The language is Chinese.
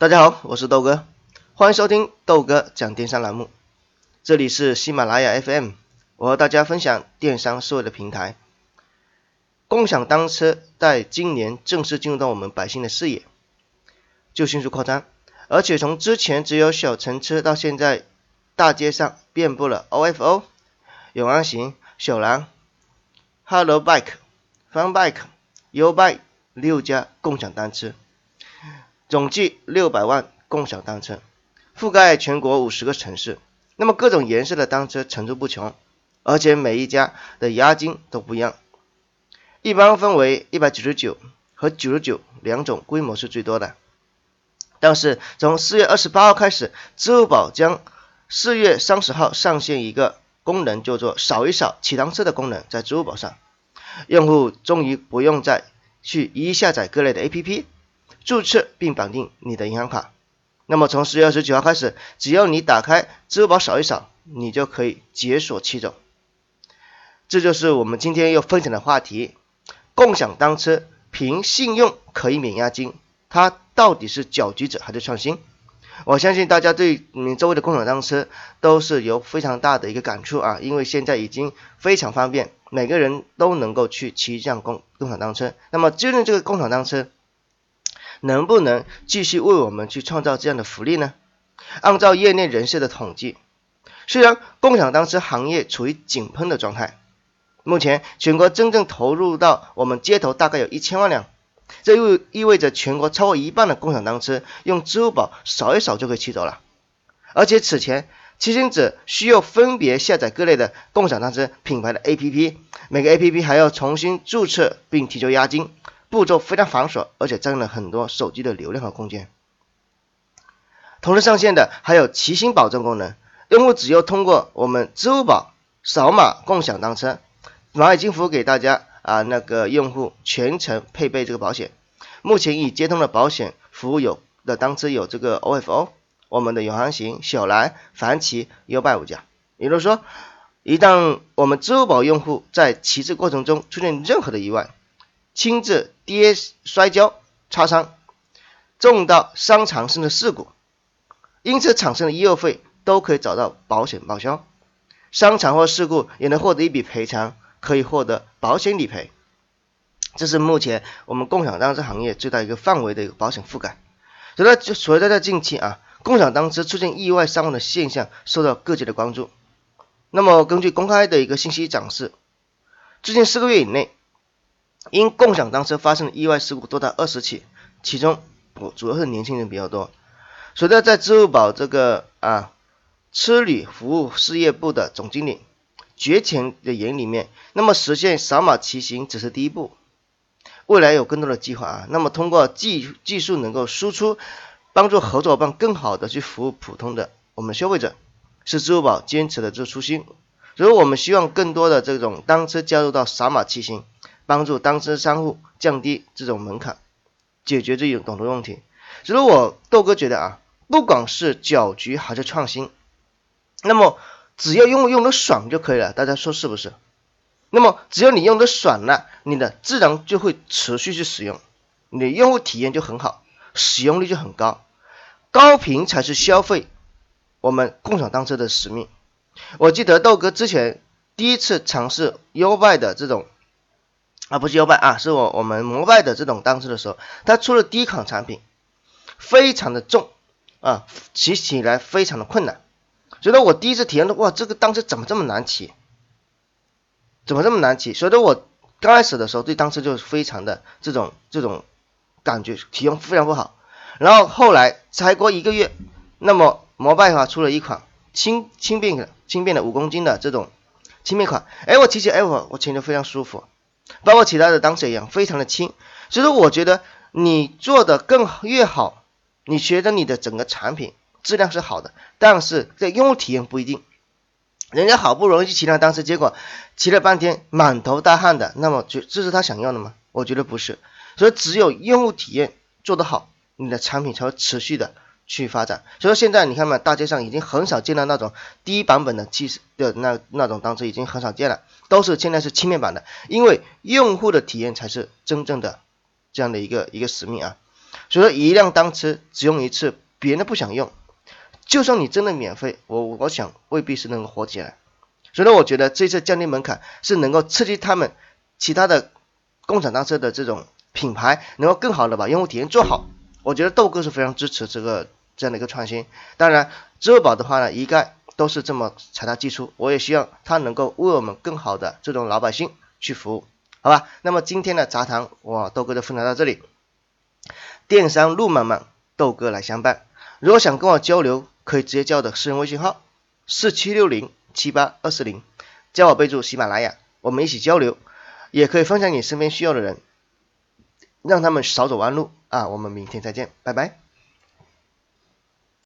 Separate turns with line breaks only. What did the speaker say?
大家好，我是豆哥，欢迎收听豆哥讲电商栏目。这里是喜马拉雅 FM，我和大家分享电商思维的平台。共享单车在今年正式进入到我们百姓的视野，就迅速扩张，而且从之前只有小橙车，到现在大街上遍布了 OFO、永安行、小蓝、Hello Bike、Fun Bike、U Bike 六家共享单车。总计六百万共享单车，覆盖全国五十个城市。那么各种颜色的单车层出不穷，而且每一家的押金都不一样。一般分为一百九十九和九十九两种，规模是最多的。但是从四月二十八号开始，支付宝将四月三十号上线一个功能，叫做“扫一扫骑单车”的功能，在支付宝上，用户终于不用再去一一下载各类的 APP。注册并绑定你的银行卡，那么从十月二十九号开始，只要你打开支付宝扫一扫，你就可以解锁骑走。这就是我们今天要分享的话题：共享单车凭信用可以免押金，它到底是搅局者还是创新？我相信大家对你周围的共享单车都是有非常大的一个感触啊，因为现在已经非常方便，每个人都能够去骑一辆共共享单车。那么究竟这个共享单车？能不能继续为我们去创造这样的福利呢？按照业内人士的统计，虽然共享单车行业处于井喷的状态，目前全国真正投入到我们街头大概有一千万辆，这意意味着全国超过一半的共享单车用支付宝扫一扫就可以骑走了。而且此前骑行者需要分别下载各类的共享单车品牌的 APP，每个 APP 还要重新注册并提交押金。步骤非常繁琐，而且占用了很多手机的流量和空间。同时上线的还有骑行保证功能，用户只要通过我们支付宝扫码共享单车，蚂蚁金服给大家啊那个用户全程配备这个保险。目前已接通的保险服务有的单车有这个 OFO、我们的永航行、小蓝、凡奇、优拜五家。也就是说，一旦我们支付宝用户在骑车过程中出现任何的意外，轻至跌摔跤、擦伤，重到伤残甚至事故，因此产生的医药费都可以找到保险报销，伤残或事故也能获得一笔赔偿，可以获得保险理赔。这是目前我们共享单车行业最大一个范围的一个保险覆盖。所以在所以在近期啊，共享单车出现意外伤亡的现象受到各界的关注。那么根据公开的一个信息展示，最近四个月以内。因共享单车发生的意外事故多达二十起，其中我主要是年轻人比较多。随着在支付宝这个啊车旅服务事业部的总经理绝前的眼里面，那么实现扫码骑行只是第一步，未来有更多的计划啊。那么通过技技术能够输出，帮助合作伙伴更好的去服务普通的我们消费者，是支付宝坚持的这初心。所以我们希望更多的这种单车加入到扫码骑行。帮助单车商户降低这种门槛，解决这种懂得问题。所以我豆哥觉得啊，不管是搅局还是创新，那么只要用用的爽就可以了。大家说是不是？那么只要你用的爽了，你的自然就会持续去使用，你的用户体验就很好，使用率就很高。高频才是消费我们共享单车的使命。我记得豆哥之前第一次尝试优拜的这种。啊，不是优拜啊，是我我们摩拜的这种单车的时候，它出了第一款产品，非常的重啊，骑起来非常的困难。所以说我第一次体验到，哇，这个单车怎么这么难骑？怎么这么难骑？所以说我刚开始的时候对单车就是非常的这种这种感觉，体验非常不好。然后后来才过一个月，那么摩拜的话出了一款轻轻便轻便的五公斤的这种轻便款，哎，我骑起哎我我骑着非常舒服。包括其他的单车一样，非常的轻。所以说，我觉得你做的更越好，你觉得你的整个产品质量是好的，但是在用户体验不一定。人家好不容易去骑辆单车，结果骑了半天满头大汗的，那么就这是他想要的吗？我觉得不是。所以只有用户体验做得好，你的产品才会持续的去发展。所以说现在你看嘛，大街上已经很少见到那种低版本的汽的那那种单车，已经很少见了。都是现在是轻面版的，因为用户的体验才是真正的这样的一个一个使命啊。所以说一辆单车只用一次，别人都不想用。就算你真的免费，我我想未必是能够火起来。所以呢，我觉得这次降低门槛是能够刺激他们其他的共享单车的这种品牌，能够更好的把用户体验做好。我觉得豆哥是非常支持这个这样的一个创新。当然，支付宝的话呢，一概都是这么财大气粗。我也希望它能够为我们更好的这种老百姓去服务，好吧？那么今天的杂谈，我豆哥就分享到这里。电商路漫漫，豆哥来相伴。如果想跟我交流，可以直接加我的私人微信号四七六零七八二四零，加我备注喜马拉雅，我们一起交流。也可以分享给身边需要的人，让他们少走弯路啊！我们明天再见，拜拜。